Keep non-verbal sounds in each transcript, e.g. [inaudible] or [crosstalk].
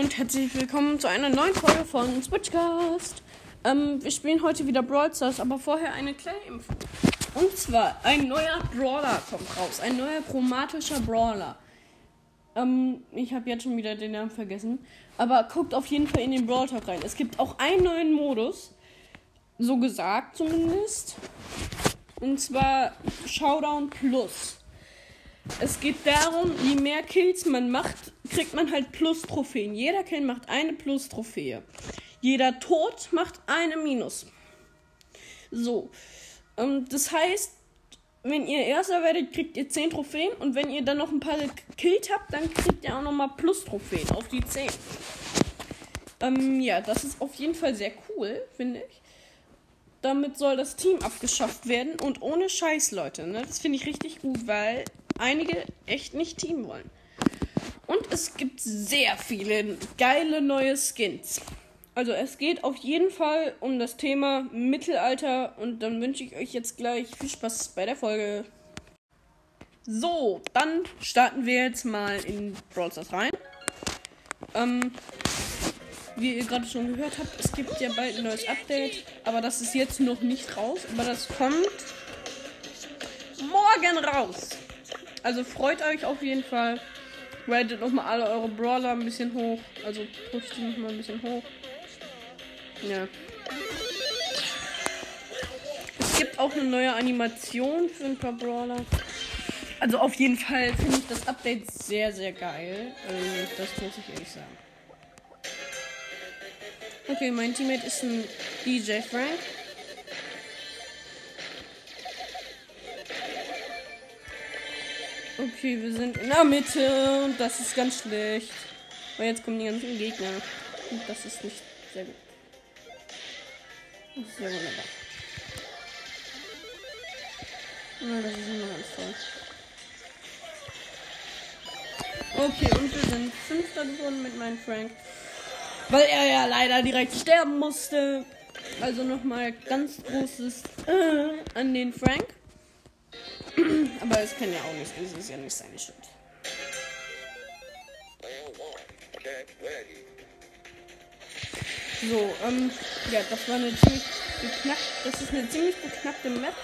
und herzlich willkommen zu einer neuen Folge von Switchcast. Ähm, wir spielen heute wieder Brawl Stars, aber vorher eine kleine Info. Und zwar, ein neuer Brawler kommt raus. Ein neuer chromatischer Brawler. Ähm, ich habe jetzt schon wieder den Namen vergessen. Aber guckt auf jeden Fall in den Brawl Talk rein. Es gibt auch einen neuen Modus. So gesagt zumindest. Und zwar Showdown Plus. Es geht darum, je mehr Kills man macht, kriegt man halt Plus-Trophäen. Jeder Kill macht eine Plus-Trophäe. Jeder Tod macht eine Minus. So. Ähm, das heißt, wenn ihr Erster werdet, kriegt ihr 10 Trophäen. Und wenn ihr dann noch ein paar gekillt habt, dann kriegt ihr auch nochmal Plus-Trophäen auf die 10. Ähm, ja, das ist auf jeden Fall sehr cool, finde ich. Damit soll das Team abgeschafft werden. Und ohne Scheiß, Leute. Ne? Das finde ich richtig gut, weil einige echt nicht Team wollen. Und es gibt sehr viele geile neue Skins. Also es geht auf jeden Fall um das Thema Mittelalter und dann wünsche ich euch jetzt gleich viel Spaß bei der Folge. So, dann starten wir jetzt mal in Brawl Stars rein. Ähm, wie ihr gerade schon gehört habt, es gibt ja bald ein neues Update, aber das ist jetzt noch nicht raus, aber das kommt morgen raus. Also freut euch auf jeden Fall. Ratet nochmal alle eure Brawler ein bisschen hoch. Also pusht die nochmal ein bisschen hoch. Ja. Es gibt auch eine neue Animation für ein paar Brawler. Also auf jeden Fall finde ich das Update sehr, sehr geil. Also das muss ich ehrlich sagen. Okay, mein Teammate ist ein DJ Frank. Okay, wir sind in der Mitte und das ist ganz schlecht. Weil jetzt kommen die ganzen Gegner. Und das ist nicht sehr gut. Das ist sehr wunderbar. Na, das ist immer ganz toll. Okay, und wir sind Fünfter geworden mit meinem Frank. Weil er ja leider direkt sterben musste. Also nochmal ganz großes äh, an den Frank. [clears throat] Aber es kann ja auch nicht, es ist ja nicht seine Schuld. So, ähm, ja, das war eine ziemlich beknackt, das ist eine ziemlich beknackte Map.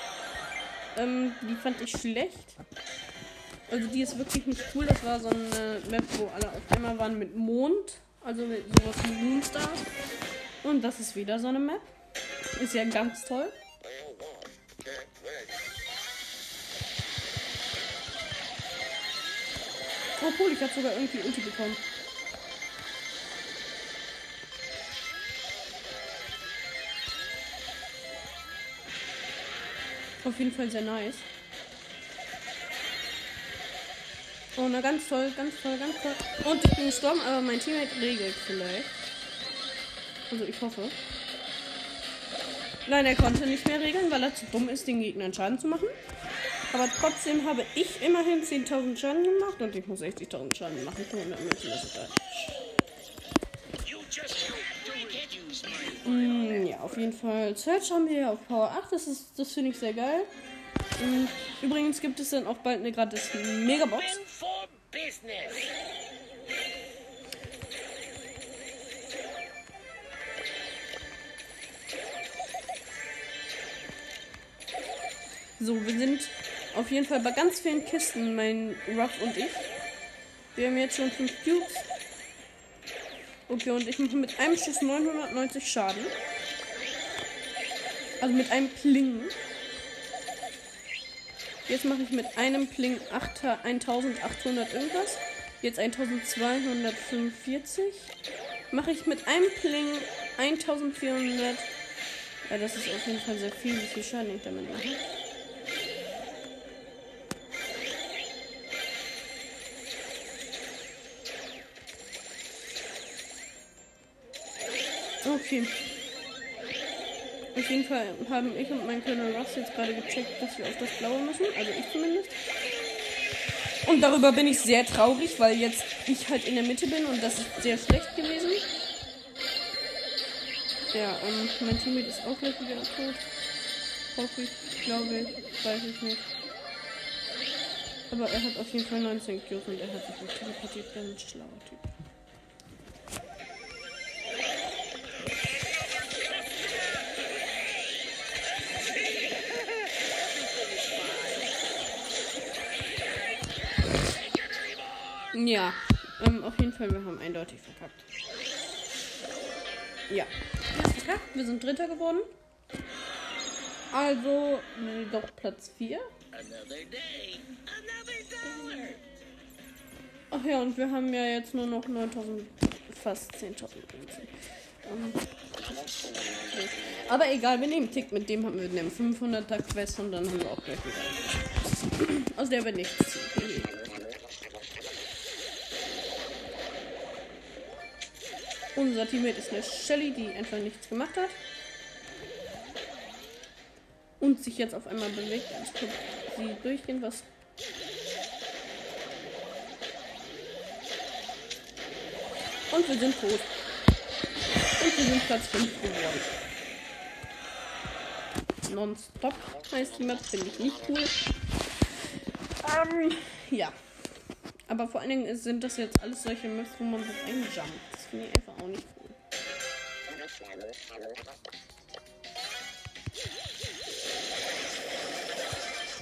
Ähm, die fand ich schlecht. Also die ist wirklich nicht cool. Das war so eine Map, wo alle auf einmal waren mit Mond. Also mit sowas wie Moonstars. Und das ist wieder so eine Map. Ist ja ganz toll. Oh cool, ich habe sogar irgendwie Ulti bekommen. Auf jeden Fall sehr nice. Oh, na ganz toll, ganz toll, ganz toll. Und ich bin gestorben, aber mein Teammate regelt vielleicht. Also ich hoffe. Nein, er konnte nicht mehr regeln, weil er zu dumm ist, den Gegnern Schaden zu machen. Aber trotzdem habe ich immerhin 10.000 Schaden gemacht und ich muss 60.000 Schaden machen. Für 100 Münzen, das ist. Mm, ja, auf jeden Fall. Search haben wir ja auf Power 8. Das, das finde ich sehr geil. Mm, übrigens gibt es dann auch bald eine gratis Megabox. So, wir sind auf jeden Fall bei ganz vielen Kisten, mein Ruff und ich. Wir haben jetzt schon 5 Cubes. Okay, und ich mache mit einem Schuss 990 Schaden. Also mit einem Pling. Jetzt mache ich mit einem Pling 8, 1800 irgendwas. Jetzt 1245. Mache ich mit einem Pling 1400. Ja, das ist auf jeden Fall sehr viel, wie viel Schaden ich damit mache. Okay. Auf jeden Fall haben ich und mein Colonel Ross jetzt gerade gecheckt, dass wir auf das Blaue müssen. Also ich zumindest. Und darüber bin ich sehr traurig, weil jetzt ich halt in der Mitte bin und das ist sehr schlecht gewesen. Ja, und mein Teammate ist auch gleich wieder tot. Hoffe ich, glaube ich, weiß ich nicht. Aber er hat auf jeden Fall 19 Kills und er hat sich auch teleportiert. Ganz schlauer Typ. Ja, ähm, auf jeden Fall, wir haben eindeutig verkackt. Ja, verkackt. Wir sind Dritter geworden. Also, nee, doch Platz 4. Ach ja, und wir haben ja jetzt nur noch 9000, fast 10.000 Münzen. Ähm, aber egal, wir nehmen Tick, mit dem haben wir eine 500er Quest und dann haben wir auch gleich wieder. Aus der wir nichts ziehen. Unser Teammate ist eine Shelly, die einfach nichts gemacht hat. Und sich jetzt auf einmal bewegt, als könnte sie durchgehen, was. Und wir sind tot. Und wir sind Platz 5 geworden. Non-stop heißt die Map, finde ich nicht cool. Ähm, ja. Aber vor allen Dingen sind das jetzt alles solche Maps, wo man so einjumpt. Das finde ich einfach auch nicht cool.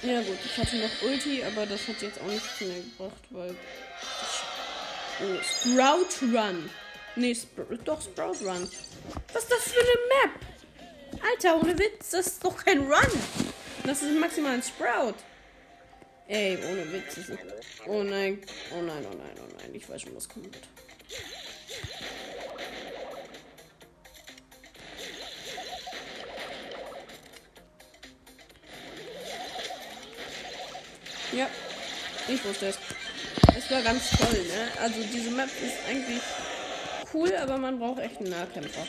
Ja gut, ich hatte noch Ulti, aber das hat jetzt auch nichts mehr gebracht, weil... Oh, Sprout Run. Nee, Spr doch Sprout Run. Was ist das für eine Map? Alter, ohne Witz, das ist doch kein Run. Das ist maximal ein Sprout. Ey, ohne Witz. Oh nein, oh nein, oh nein, oh nein. Ich weiß schon, was kommt. Ja, ich wusste es. Es war ganz toll, ne? Also diese Map ist eigentlich cool, aber man braucht echt einen Nahkämpfer.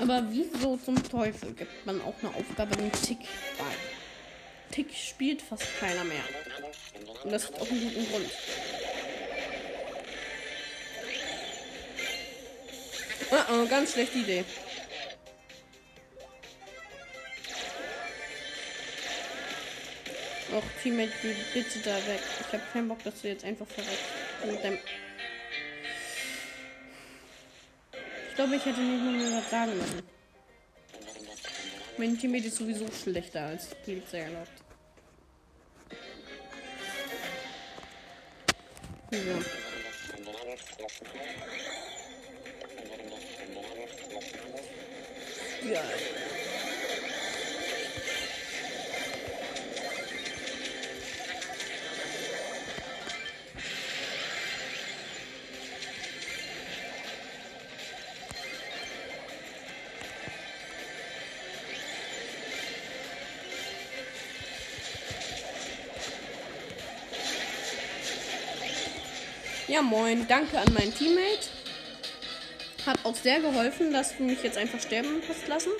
Aber wieso zum Teufel gibt man auch eine Aufgabe mit Tick bei? Tick spielt fast keiner mehr. Und das hat auch einen guten Grund. Oh, oh ganz schlechte Idee. Och, Teammate, geh bitte da weg. Ich habe keinen Bock, dass du jetzt einfach verreckst. Ich glaube, ich hätte nicht mal was sagen müssen. Mein Teammate ist sowieso schlechter als Polizei erlaubt. So. Ja. Moin. Danke an meinen Teammate. Hat auch sehr geholfen, dass du mich jetzt einfach sterben hast lassen.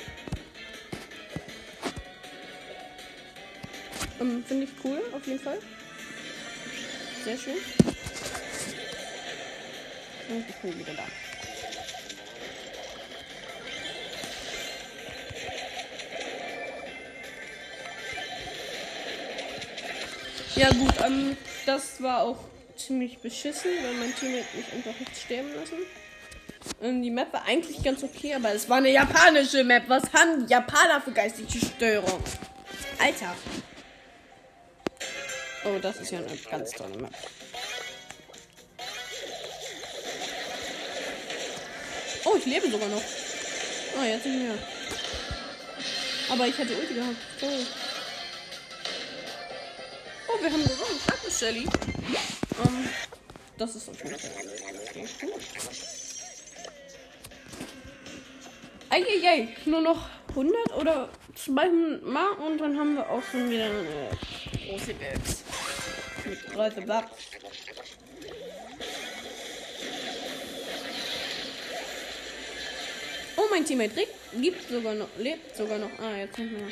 Ähm, Finde ich cool, auf jeden Fall. Sehr schön. Und ich bin wieder da. Ja gut, ähm, das war auch ziemlich beschissen, weil mein Teammate mich einfach nicht sterben lassen. Und die Map war eigentlich ganz okay, aber es war eine japanische Map. Was haben die Japaner für geistige Störung? Alter. Oh, das ist ja eine ganz tolle Map. Oh, ich lebe sogar noch. Oh, jetzt nicht mehr. Aber ich hatte Ulti gehabt. Oh, oh wir haben gewonnen. Danke, Shelly. Um, das ist jeden Fall Eieiei, nur noch 100 oder 200 Mal und dann haben wir auch schon wieder eine große Box. Mit 30 Bucks. Oh, mein Teammate Rick gibt sogar noch, lebt sogar noch. Ah, jetzt nicht mehr.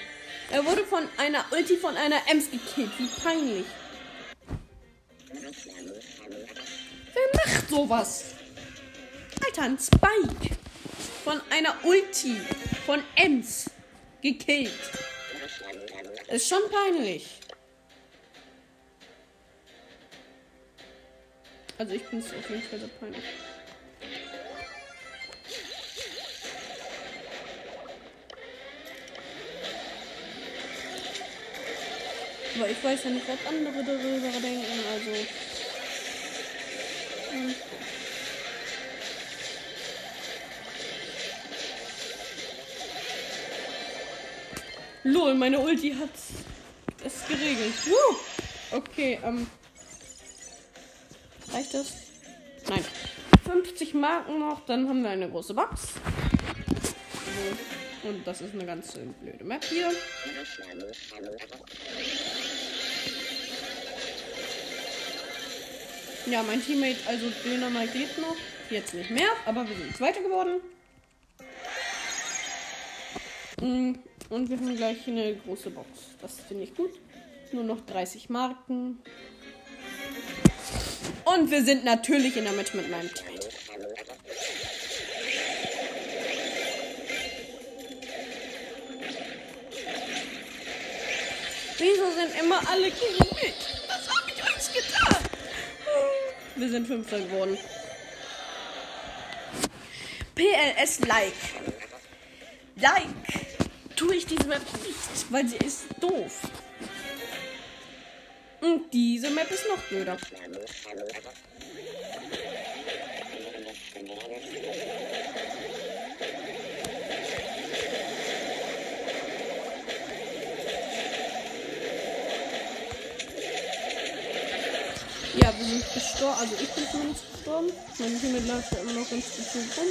Er wurde von einer Ulti von einer Ems gekillt. Wie peinlich. Wer macht sowas? Alter, ein Spike. Von einer Ulti. Von Ems. Gekillt. Ist schon peinlich. Also ich bin es auf jeden Fall sehr peinlich. Aber ich weiß ja nicht, was andere darüber denken, also. Hm. Lol, meine Ulti hat es geregelt. Woo! Okay, ähm. Reicht das? Nein. 50 Marken noch, dann haben wir eine große Box. Und das ist eine ganz blöde Map hier. Ja, mein Teammate, also Dynamite lebt noch. Jetzt nicht mehr, aber wir sind Zweiter geworden. Mm, und wir haben gleich eine große Box. Das finde ich gut. Nur noch 30 Marken. Und wir sind natürlich in der Mitte mit meinem Teammate. Wieso sind immer alle gegen mich? Was habe ich euch getan? Wir sind Fünfter geworden. PLS Like. Like. Tue ich diese Map nicht, weil sie ist doof. Und diese Map ist noch blöder. Ja, wir sind gestorben. Also ich bin zumindest gestorben. Mein Team lag ja immer noch ganz gut rum.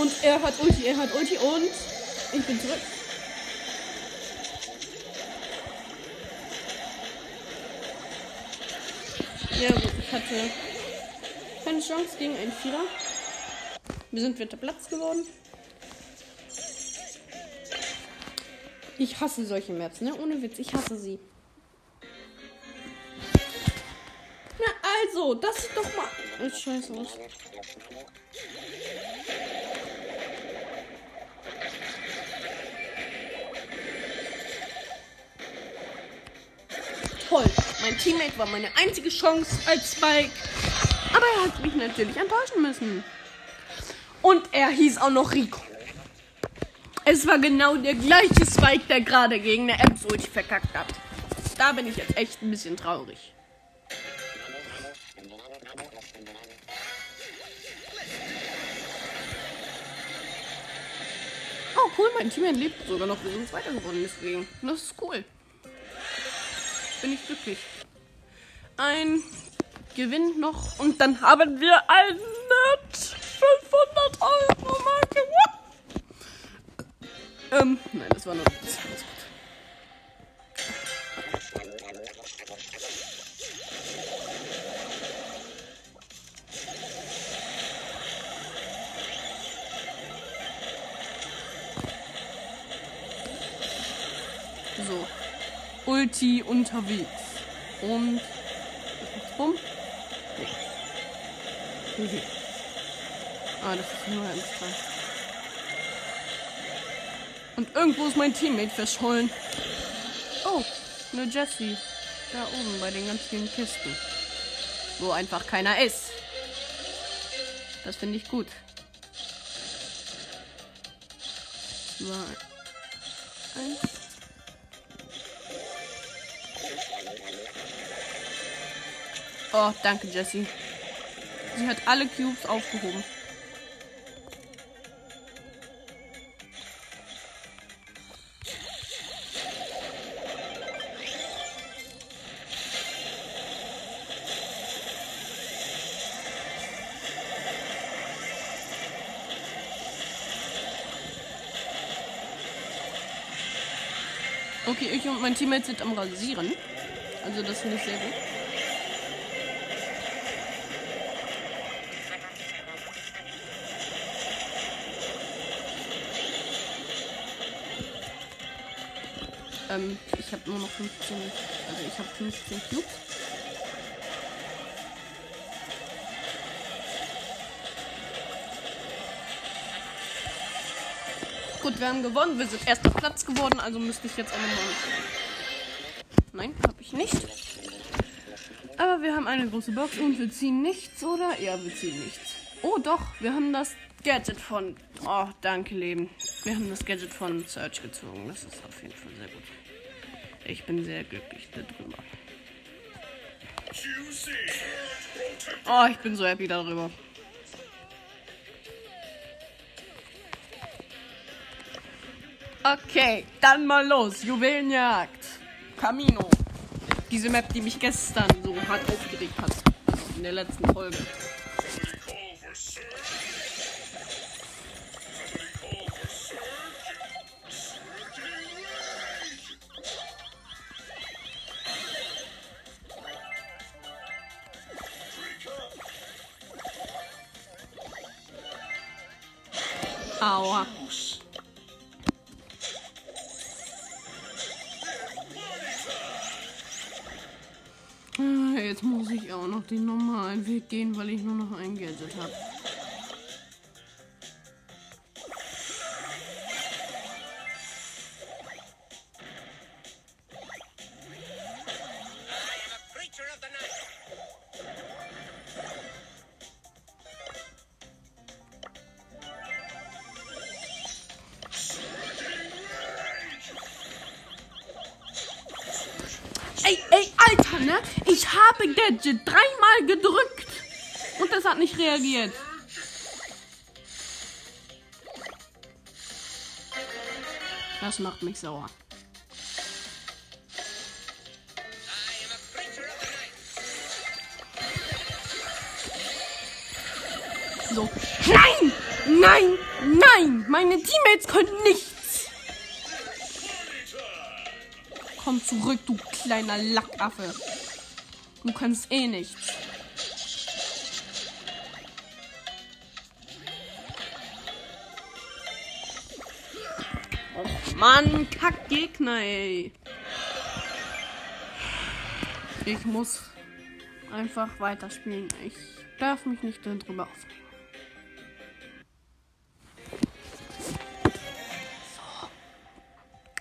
Und er hat Ulti, er hat Ulti und ich bin zurück. Ja gut, ich hatte keine Chance gegen einen Vierer. Wir sind vierter Platz geworden. Ich hasse solche Maps, ne? Ohne Witz, ich hasse sie. Na also, das ist doch mal. Das scheiße aus. Toll. Mein Teammate war meine einzige Chance als Spike. Aber er hat mich natürlich enttäuschen müssen. Und er hieß auch noch Rico. Es war genau der gleiche Spike, der gerade gegen eine Ems Ulti verkackt hat. Da bin ich jetzt echt ein bisschen traurig. Oh cool, mein Team lebt sogar noch. Wir sind weiter geworden deswegen. Das ist cool. Bin ich glücklich. Ein Gewinn noch und dann haben wir eine war nur. So. Ulti unterwegs. Und. Bumm. Nee. Okay. Ah, das ist nur ein Fall. Irgendwo ist mein Teammate verschollen. Oh, eine Jessie. Da oben bei den ganz vielen Kisten. Wo einfach keiner ist. Das finde ich gut. Zwei. Eins. Oh, danke, Jessie. Sie hat alle Cubes aufgehoben. Okay, ich und mein Teammate sind am Rasieren. Also das finde ich sehr gut. Ähm, ich habe nur noch 15. Also ich habe 15 Cubes. Gut, wir haben gewonnen. Wir sind erster Platz geworden, also müsste ich jetzt auch nochmal. Nein, habe ich nicht. Aber wir haben eine große Box und wir ziehen nichts, oder? Ja, wir ziehen nichts. Oh doch, wir haben das Gadget von. Oh, danke, Leben. Wir haben das Gadget von Search gezogen. Das ist auf jeden Fall sehr gut. Ich bin sehr glücklich darüber. Oh, ich bin so happy darüber. Okay, dann mal los. Juwelenjagd. Camino. Diese Map, die mich gestern so hart aufgeregt hat. Also in der letzten Folge. Aua. Ich auch noch den normalen Weg gehen, weil ich nur noch ein Gadget habe. Gadget dreimal gedrückt. Und das hat nicht reagiert. Das macht mich sauer. So. Nein! Nein! Nein! Meine Teammates können nichts! Komm zurück, du kleiner Lackaffe. Du kannst eh nichts. Och Mann, Kackgegner, ey. Ich muss einfach weiterspielen. Ich darf mich nicht darüber aufregen.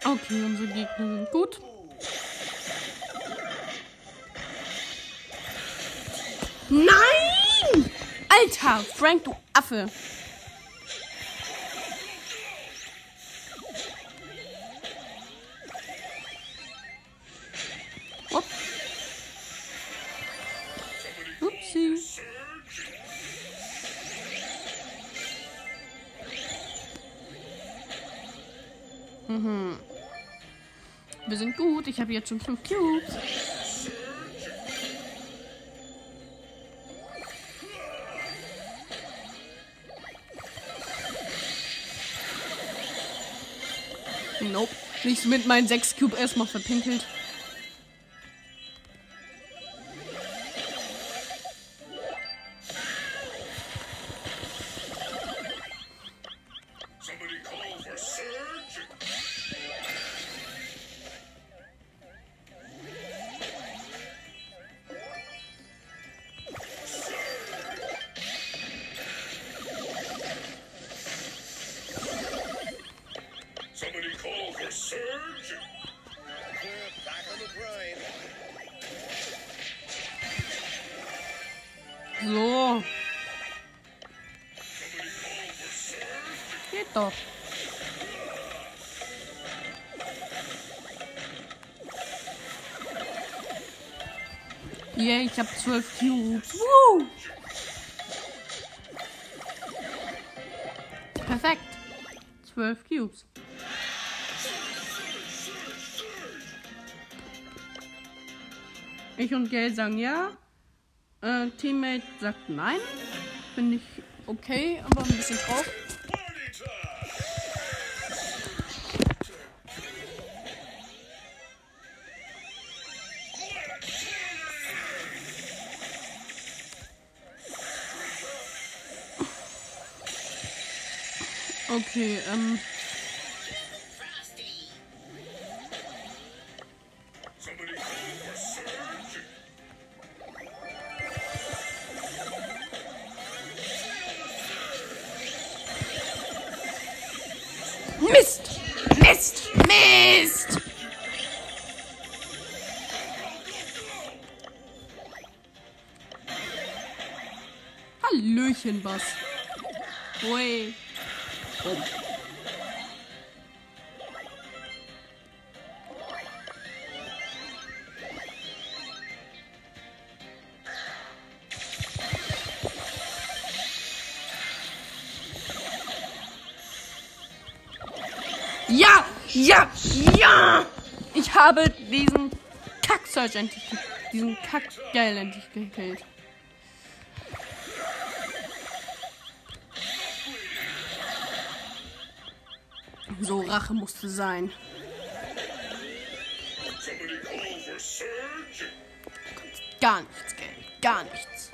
Okay, unsere Gegner sind gut. Nein! Alter, Frank, du Affe. Mhm. Wir sind gut. Ich habe jetzt schon fünf Cubes. Nicht mit meinen sechs Cube erstmal verpinkelt. Yeah, ich habe zwölf Cubes. Woo! Perfekt. Zwölf Cubes. Ich und Gail sagen ja. Äh, Teammate sagt nein. Finde ich okay, aber ein bisschen drauf. Okay, ähm. Ja! Ich habe diesen ge- diesen Kack-Geil endlich gekillt. So, Rache musste sein. Gar nichts, Geld. Gar nichts.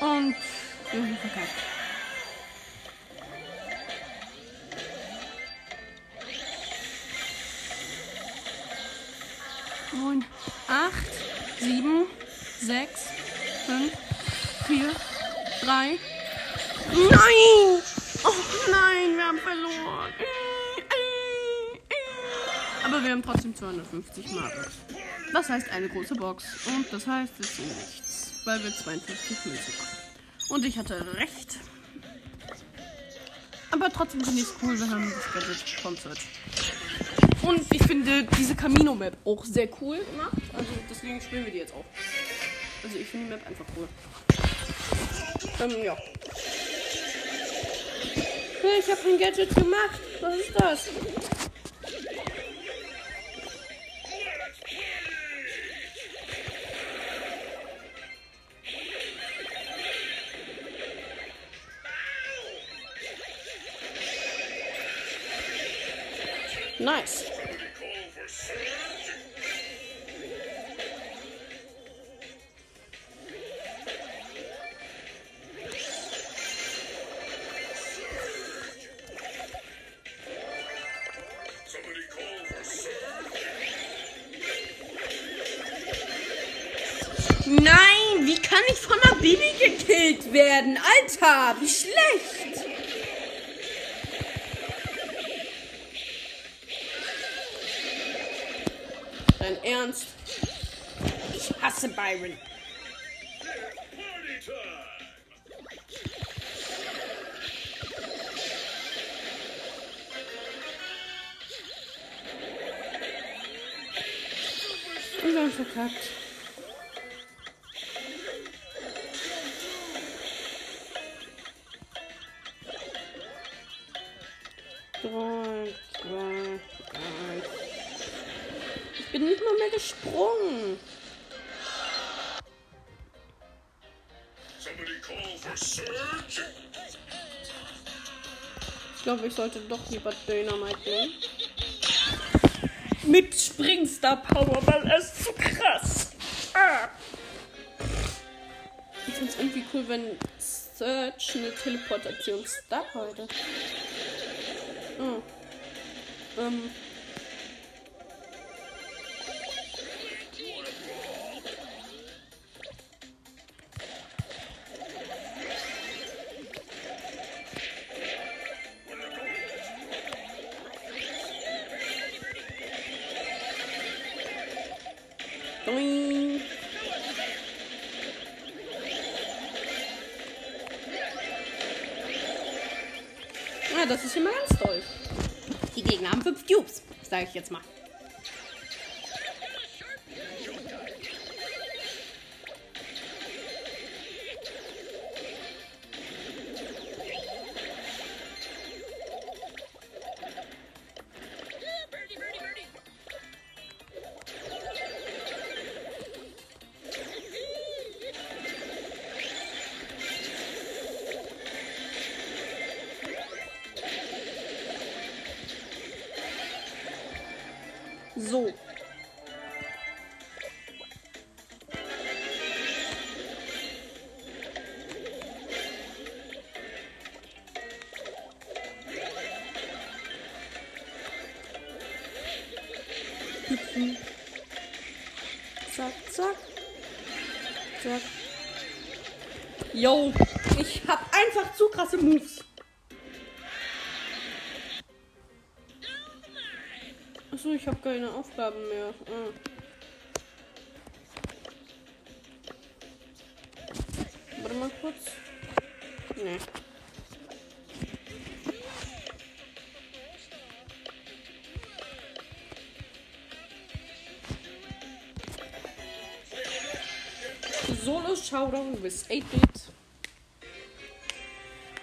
Und haben verkackt. Neun, acht, sieben, sechs, fünf, vier, drei. Nein! Oh nein, wir haben verloren. Aber wir haben trotzdem 250 Marken. Das heißt eine große Box. Und das heißt, wir ziehen nichts. Weil wir 52 Münzen machen. Und ich hatte recht. Aber trotzdem finde ich es cool, wir haben das Gadget Concert. Und ich finde diese Camino-Map auch sehr cool gemacht. Also deswegen spielen wir die jetzt auch. Also ich finde die Map einfach cool. Ähm, ja. Ich habe ein Gadget gemacht. Was ist das? Surge. Nein, wie kann ich von einer Bibi gekillt werden? Alter, wie schlecht. Ernst? Ich hasse Byron. Und wir verkackt. Glaube, ich sollte doch lieber Dynamite nehmen. Mit Springstar Power, weil er ist zu krass. Ah. Ich finde es irgendwie cool, wenn Search eine Teleportation Star hat. Oh. Ähm. Sage ich jetzt mal. Ich hab einfach zu krasse Moves. Achso, ich habe keine Aufgaben mehr. Ah. Warte mal kurz. Nee. Solo Showdown with 8-Bit.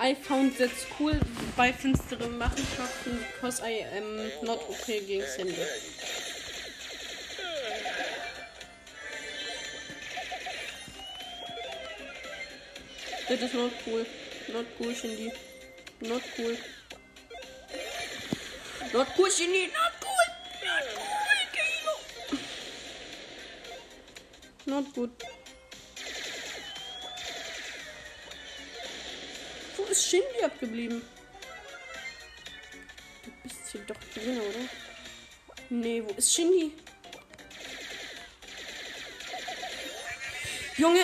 I found that's cool bei finsteren Machenschaften because I am not okay gegen Cindy. That is not cool. Not cool, Shindy. Not cool. Not cool, Shindy. Not cool. Not cool, Kilo. Not good. Ist Shindy abgeblieben? Du bist hier doch drin, oder? Nee, wo ist Shindy? Junge!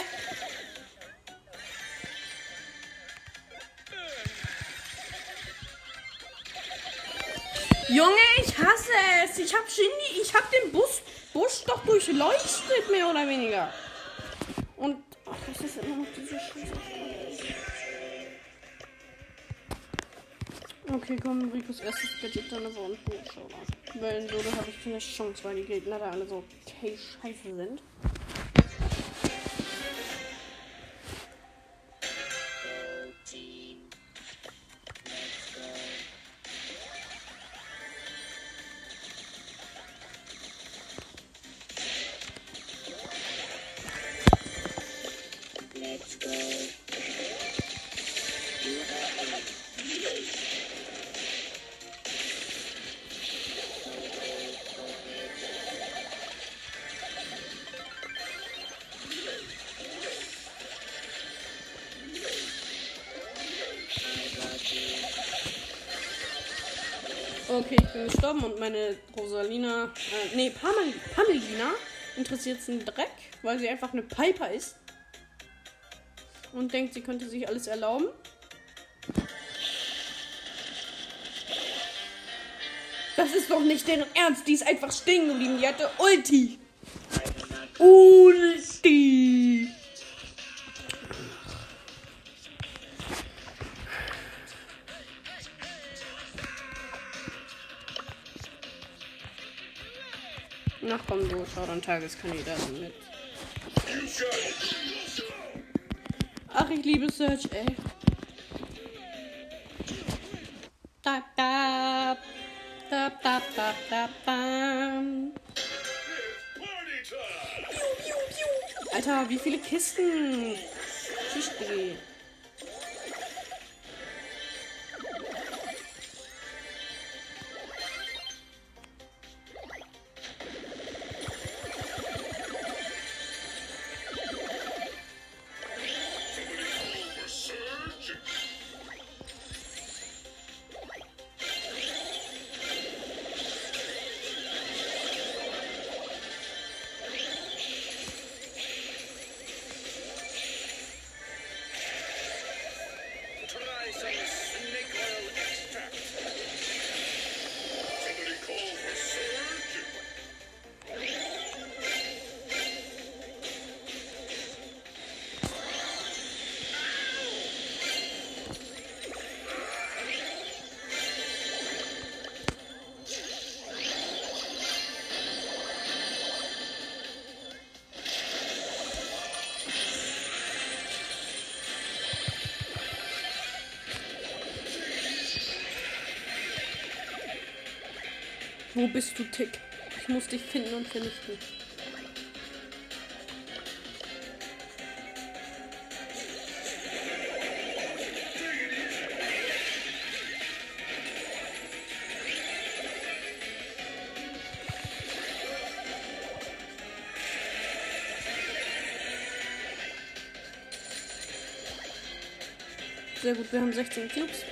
Junge, ich hasse es. Ich hab Shindy, ich hab den Bus, Busch doch durchleuchtet, mehr oder weniger. Und ach, das ist immer noch diese Scheiße. Okay, komm, Ricos erstes Gadget dann aber unten. Mal. Weil so, da habe ich keine Chance, weil die Gegner da alle so okay scheiße sind. Gestorben und meine Rosalina, äh, nee, Pamel, Pamelina interessiert einen Dreck, weil sie einfach eine Piper ist. Und denkt, sie könnte sich alles erlauben. Das ist doch nicht deren Ernst, die ist einfach stehen geblieben, die hatte Ulti. Ulti. Tageskandidaten mit. Ach, ich liebe Search, ey. Da, da, da, da, da, da, time. Alter, wie viele Kisten? Tschüss, Wo bist du, Tick? Ich muss dich finden und vernichten. Sehr gut, wir haben 16 Cubes.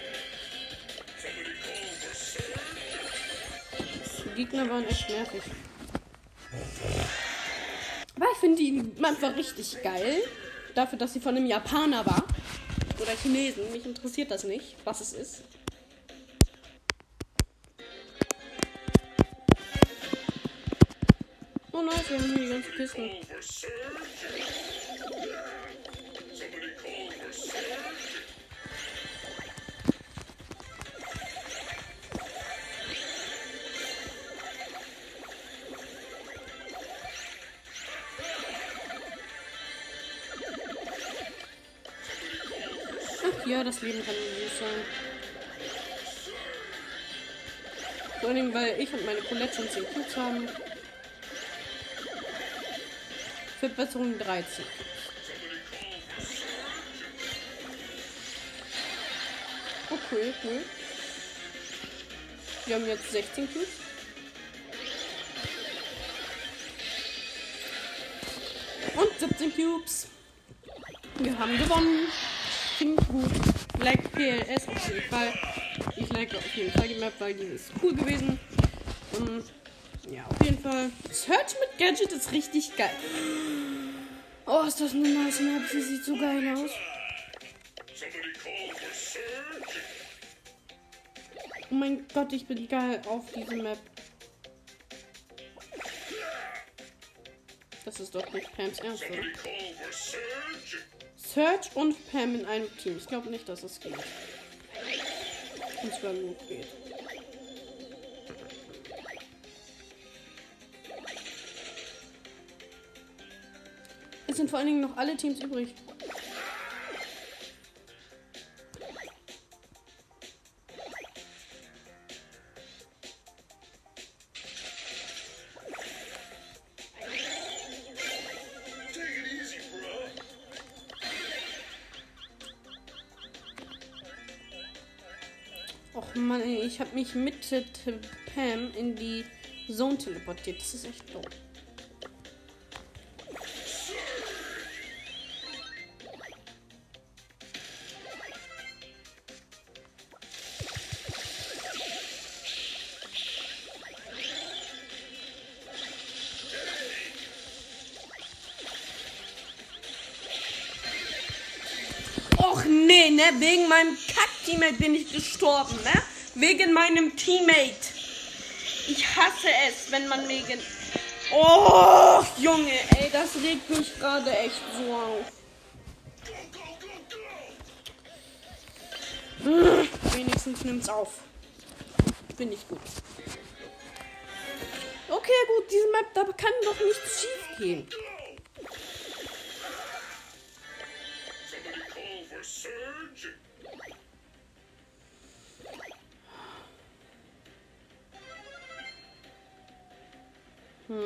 Die Gegner waren echt nervig. Aber ich finde die einfach richtig geil. Dafür, dass sie von einem Japaner war. Oder Chinesen. Mich interessiert das nicht, was es ist. Oh nice, wir haben hier die ganzen Kisten. Das Leben kann süß sein. Vor allem, weil ich und meine Colette schon 10 Cubes haben. Verbesserung 13. Oh, cool, cool. Wir haben jetzt 16 Cubes. Und 17 Cubes. Wir haben gewonnen. Klingt gut. Like PLS auf jeden Fall. Ich like auf jeden Fall die Map, weil die ist cool gewesen. Und ja, auf jeden Fall. Search mit Gadget ist richtig geil. Oh, ist das eine nice Map. Sie sieht so geil aus. Oh mein Gott, ich bin geil auf diese Map. Das ist doch nicht Pams Ernst, oder? Search und Pam in einem Team. Ich glaube nicht, dass es geht. Und zwar gut geht. Es sind vor allen Dingen noch alle Teams übrig. Habe mich mit Pam in die Zone teleportiert. Das ist echt doof. Och nee, ne? Wegen meinem Kack-Teammate bin ich gestorben, ne? Wegen meinem Teammate. Ich hasse es, wenn man wegen. Oh, Junge, ey, das regt mich gerade echt so auf. Hm, Wenigstens nimmt's auf. Finde ich gut. Okay, gut, diese Map, da kann doch nichts schief gehen. Hm.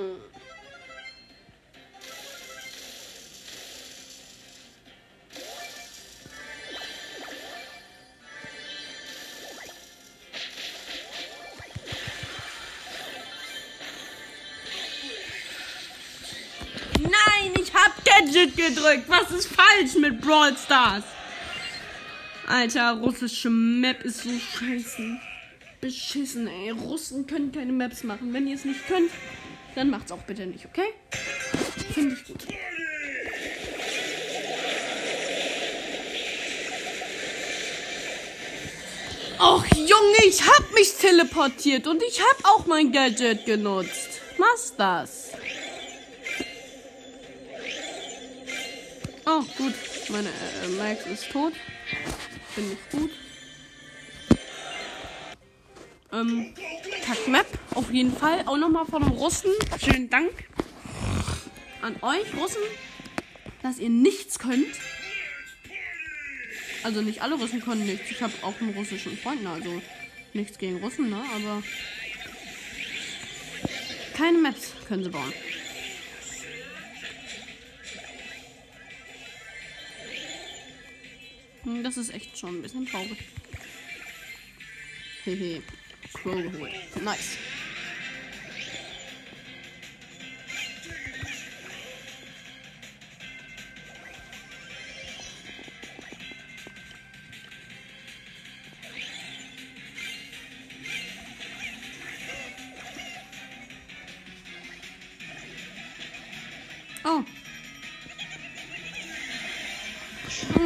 Nein, ich hab Gadget gedrückt. Was ist falsch mit Brawl Stars? Alter, russische Map ist so scheiße. Beschissen, ey. Russen können keine Maps machen. Wenn ihr es nicht könnt, dann macht's auch bitte nicht, okay? Finde ich gut. Och, Junge, ich hab mich teleportiert und ich hab auch mein Gadget genutzt. Was das? Oh, gut. Meine äh, Max ist tot. Finde ich gut. Ähm, Kack-Map, auf jeden Fall. Auch nochmal von einem Russen. Vielen Dank an euch, Russen, dass ihr nichts könnt. Also nicht alle Russen können nichts. Ich habe auch einen russischen Freund, ne, also nichts gegen Russen, ne? Aber keine Maps können sie bauen. Hm, Das ist echt schon ein bisschen traurig. Hehe. Crow geholt. Nice. Oh.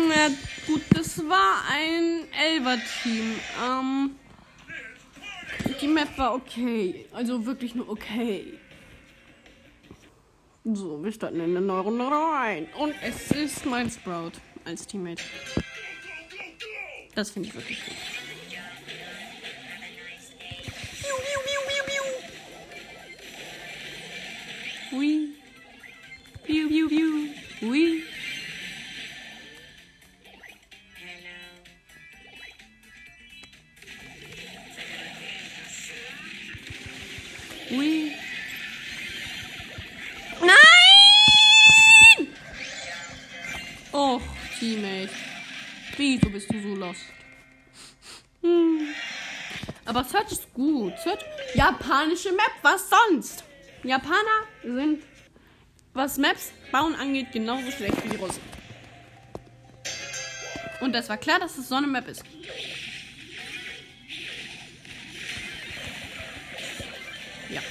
Na gut, das war ein Elver-Team. Ähm, Map war okay. Also wirklich nur okay. So, wir starten in eine neue Runde rein. Und es ist mein Sprout als Teammate. Das finde ich wirklich gut. Japanische Map, was sonst? Japaner sind, was Maps bauen angeht, genauso schlecht wie die Russen. Und das war klar, dass es so eine Map ist. Ja.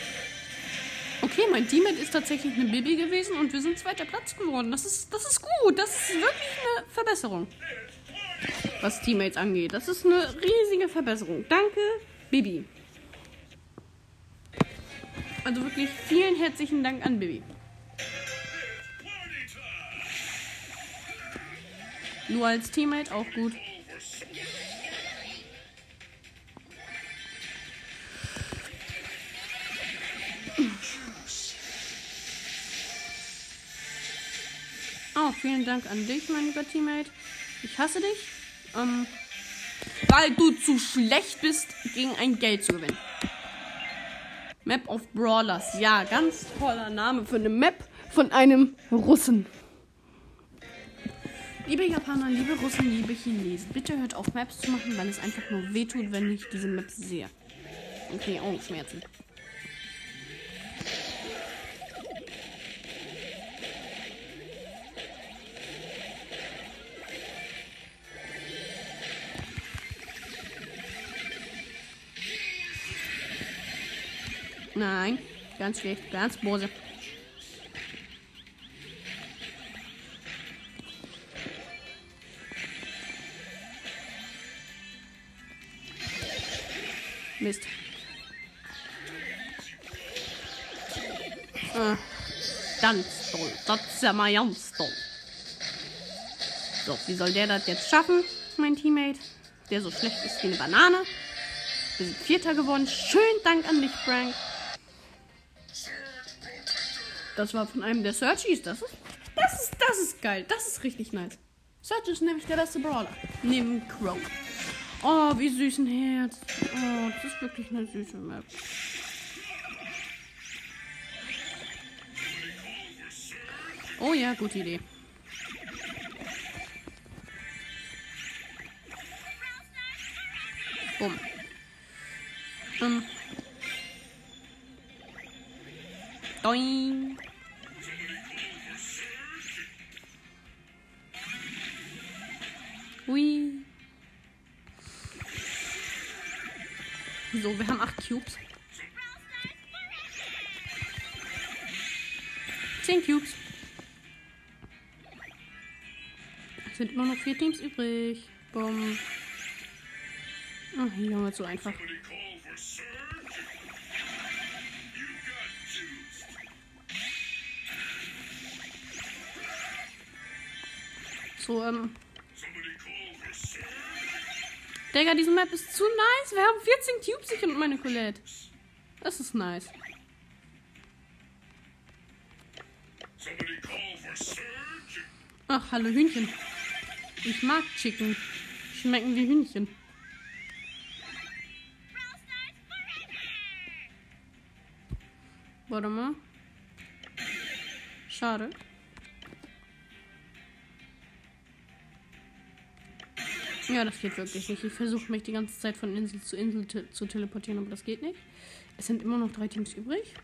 Okay, mein Teammate ist tatsächlich eine Bibi gewesen und wir sind zweiter Platz geworden. Das ist, das ist gut. Das ist wirklich eine Verbesserung. Was Teammates angeht. Das ist eine riesige Verbesserung. Danke, Bibi. Also wirklich vielen herzlichen Dank an Bibi. Nur als Teammate auch gut. Oh, vielen Dank an dich, mein lieber Teammate. Ich hasse dich, ähm, weil du zu schlecht bist, gegen ein Geld zu gewinnen. Map of Brawlers. Ja, ganz toller Name für eine Map von einem Russen. Liebe Japaner, liebe Russen, liebe Chinesen, bitte hört auf Maps zu machen, weil es einfach nur wehtut, wenn ich diese Maps sehe. Okay, Augenschmerzen. Nein, ganz schlecht, ganz bose. Mist. Ah, ganz toll. Das ist ja mal ganz toll. So, wie soll der das jetzt schaffen, mein Teammate? Der so schlecht ist wie eine Banane. Wir sind Vierter geworden. Schönen Dank an dich, Frank. Das war von einem der Searchies. Das ist, das ist, das ist geil. Das ist richtig nice. Search ist nämlich der beste Brawler. Neben Crow. Oh, wie süß ein Herz. Oh, das ist wirklich eine süße Map. Oh ja, gute Idee. Bumm. Ähm. Doing. Cubes. Zehn Cubes. Es sind immer noch vier Teams übrig. Bumm. Ach, Junge, zu einfach. So, ähm. Digga, diese Map ist zu nice. Wir haben 14 Cubes, ich und meine Colette. Das ist nice. Ach, hallo Hühnchen. Ich mag Chicken. Schmecken wie Hühnchen. Warte mal. Schade. Ja, das geht wirklich nicht. Ich versuche mich die ganze Zeit von Insel zu Insel te zu teleportieren, aber das geht nicht. Es sind immer noch drei Teams übrig.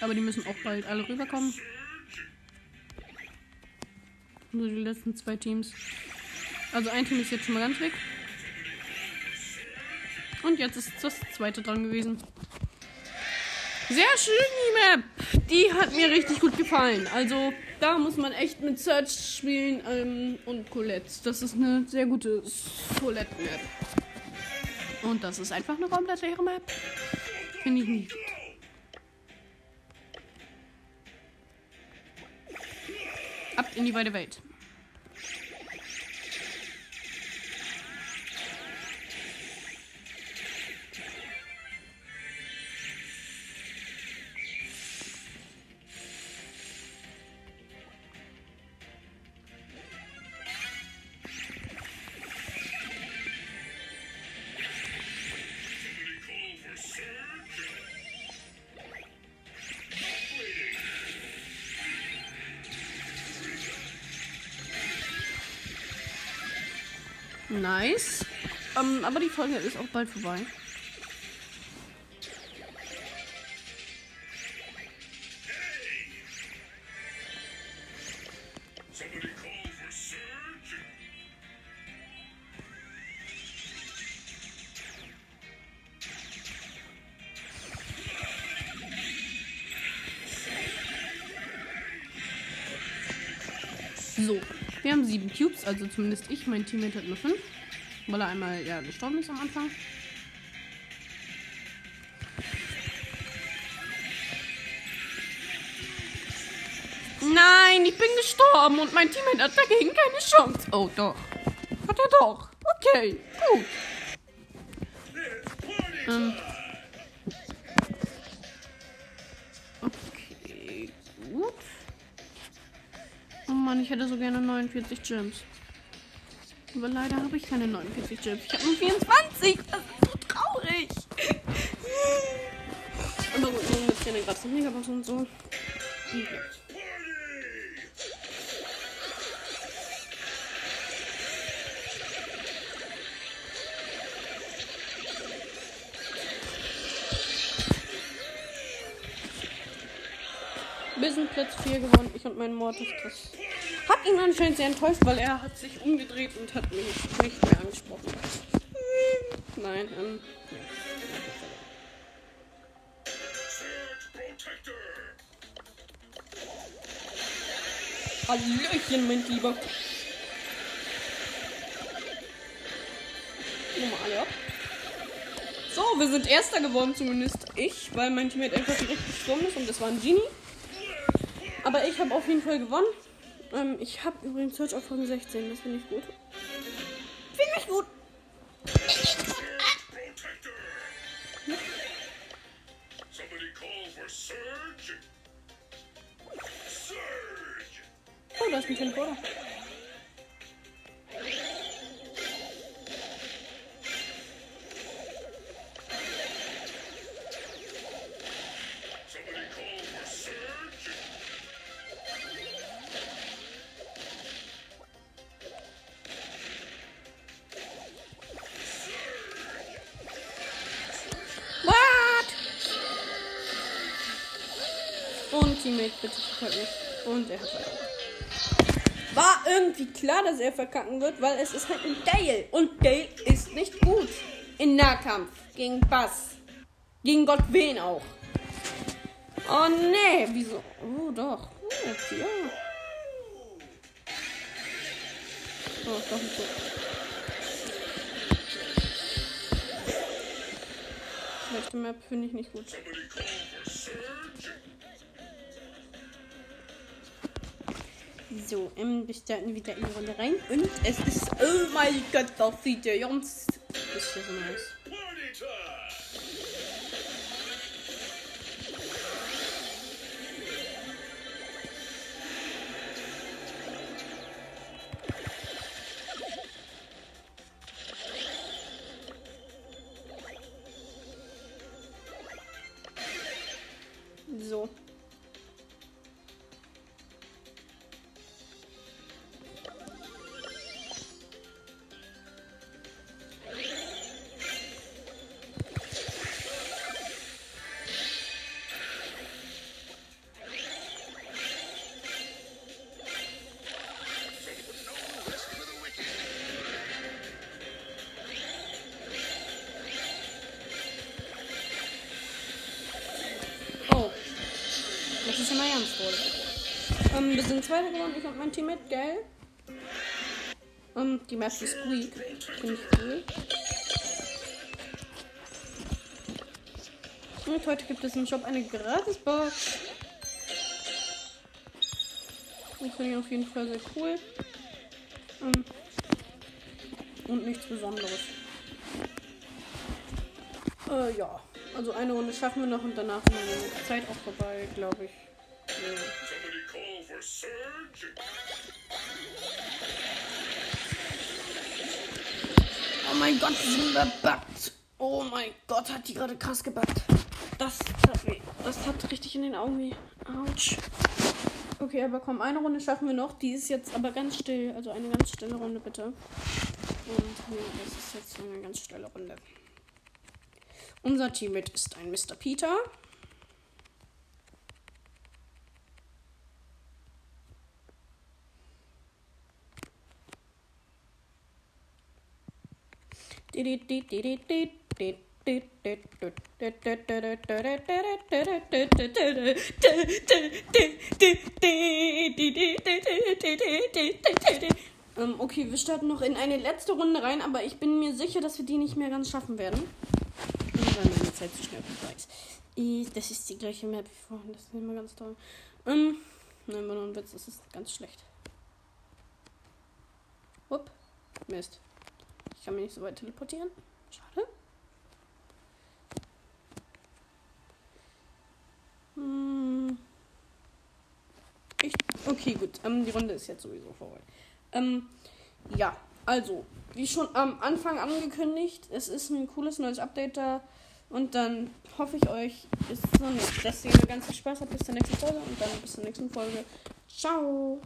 Aber die müssen auch bald alle rüberkommen. Nur die letzten zwei Teams. Also ein Team ist jetzt schon mal ganz weg. Und jetzt ist das zweite dran gewesen. Sehr schön, die Map. Die hat mir richtig gut gefallen. Also, da muss man echt mit Search spielen ähm, und Colette. Das ist eine sehr gute Colette-Map. Und das ist einfach eine komplett leere Map. Finde ich nicht. gut. Ab in die weite Welt. Nice. Ähm, aber die Folge ist auch bald vorbei. So, wir haben sieben Cubes, also zumindest ich. Mein Teammate hat nur fünf, weil er einmal ja gestorben ist am Anfang. Nein, ich bin gestorben und mein Teammate hat dagegen keine Chance. Oh, doch. Hat er doch. Okay, gut. Ähm. Ich hätte so gerne 49 Gems. Aber leider habe ich keine 49 Gems. Ich habe nur 24. Das ist so traurig. Aber gut, nun gibt es ja eine gratis Megabox und so. Und. Party! Wir sind Platz 4 gewonnen. Ich und mein Mortis. Das hat ihn anscheinend sehr enttäuscht, weil er hat sich umgedreht und hat mich nicht mehr angesprochen. Nein, ähm. Protector! Hallöchen, mein Lieber. Nochmal, ja. So, wir sind Erster geworden, zumindest ich, weil mein Teammate einfach direkt gestorben ist und das war ein Genie. Aber ich habe auf jeden Fall gewonnen. Ähm, ich habe übrigens Search auf Rang 16, das finde ich gut. Finde ich gut. Protector! Somebody call for Surge! Surge! Oh, da ist ein Teleporter. Teammate, bitte verkack. Und er hat verkackt. War irgendwie klar, dass er verkacken wird, weil es ist halt ein Dale. Und Dale ist nicht gut. In Nahkampf. Gegen Bass. Gegen Gott wen auch. Oh nee, wieso? Oh doch. Oh, ja. Oh, doch nicht gut. Map finde ich nicht gut. So, ähm, wir starten wieder in die Runde rein. Und es ist. Oh mein Gott, das sieht ja ganz. Das ja so nice. Ähm, wir sind Zweiter geworden, ich und mein Teammate, gell? Ähm, die Map ist Squeak. Finde ich cool. Und heute gibt es im Shop eine Gratisbox. Das finde ich auf jeden Fall sehr cool. Ähm, und nichts Besonderes. Äh, ja. Also eine Runde schaffen wir noch und danach ist meine Zeit auch vorbei, glaube ich. Ja. Oh mein Gott, die sind verbuggt. Oh mein Gott, hat die gerade krass gebuggt. Das tat weh. Das tat richtig in den Augen weh. Autsch. Okay, aber komm, eine Runde schaffen wir noch. Die ist jetzt aber ganz still. Also eine ganz stille Runde, bitte. Und ja, das ist jetzt eine ganz schnelle Runde. Unser Teammate ist ein Mr. Peter. Ähm, okay, wir starten noch in eine letzte Runde rein, aber ich bin mir sicher, dass wir die nicht mehr ganz schaffen werden. Meine Zeit zu schnell Das ist die gleiche Map wie vorhin, das ist immer ganz toll. Ähm, nein, war nur ein Witz, das ist ganz schlecht. Upp, Mist. Ich kann mich nicht so weit teleportieren. Schade. Hm. Ich, okay, gut. Ähm, die Runde ist jetzt sowieso vorbei. Ähm, ja, also, wie schon am Anfang angekündigt, es ist ein cooles neues Update da. Und dann hoffe ich euch, dass ihr ganz viel Spaß habt bis zur nächsten Folge und dann bis zur nächsten Folge. Ciao!